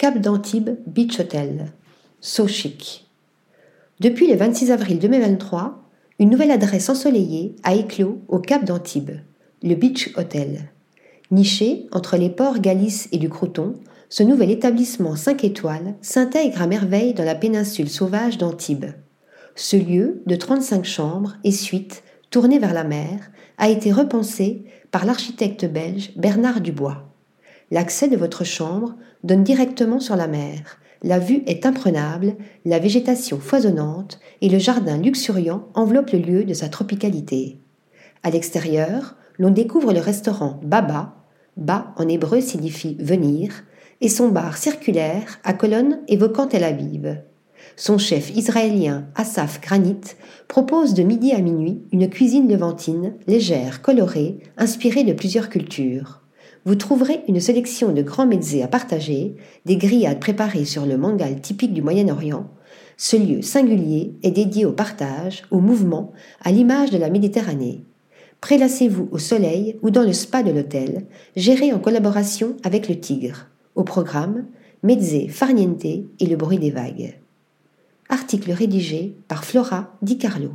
Cap d'Antibes Beach Hotel. So chic. Depuis le 26 avril 2023, une nouvelle adresse ensoleillée a éclos au Cap d'Antibes, le Beach Hotel. Niché entre les ports Galice et du Crouton, ce nouvel établissement 5 étoiles s'intègre à merveille dans la péninsule sauvage d'Antibes. Ce lieu, de 35 chambres et suites, tourné vers la mer, a été repensé par l'architecte belge Bernard Dubois. L'accès de votre chambre donne directement sur la mer. La vue est imprenable, la végétation foisonnante et le jardin luxuriant enveloppent le lieu de sa tropicalité. À l'extérieur, l'on découvre le restaurant Baba, Ba en hébreu signifie venir, et son bar circulaire à colonnes évoquant Tel Aviv. Son chef israélien Asaf Granit propose de midi à minuit une cuisine levantine, légère, colorée, inspirée de plusieurs cultures. Vous trouverez une sélection de grands mezzés à partager, des grillades préparées sur le mangal typique du Moyen-Orient. Ce lieu singulier est dédié au partage, au mouvement, à l'image de la Méditerranée. Prélassez-vous au soleil ou dans le spa de l'hôtel, géré en collaboration avec le Tigre. Au programme, Mezze Farniente et le bruit des vagues. Article rédigé par Flora Di Carlo.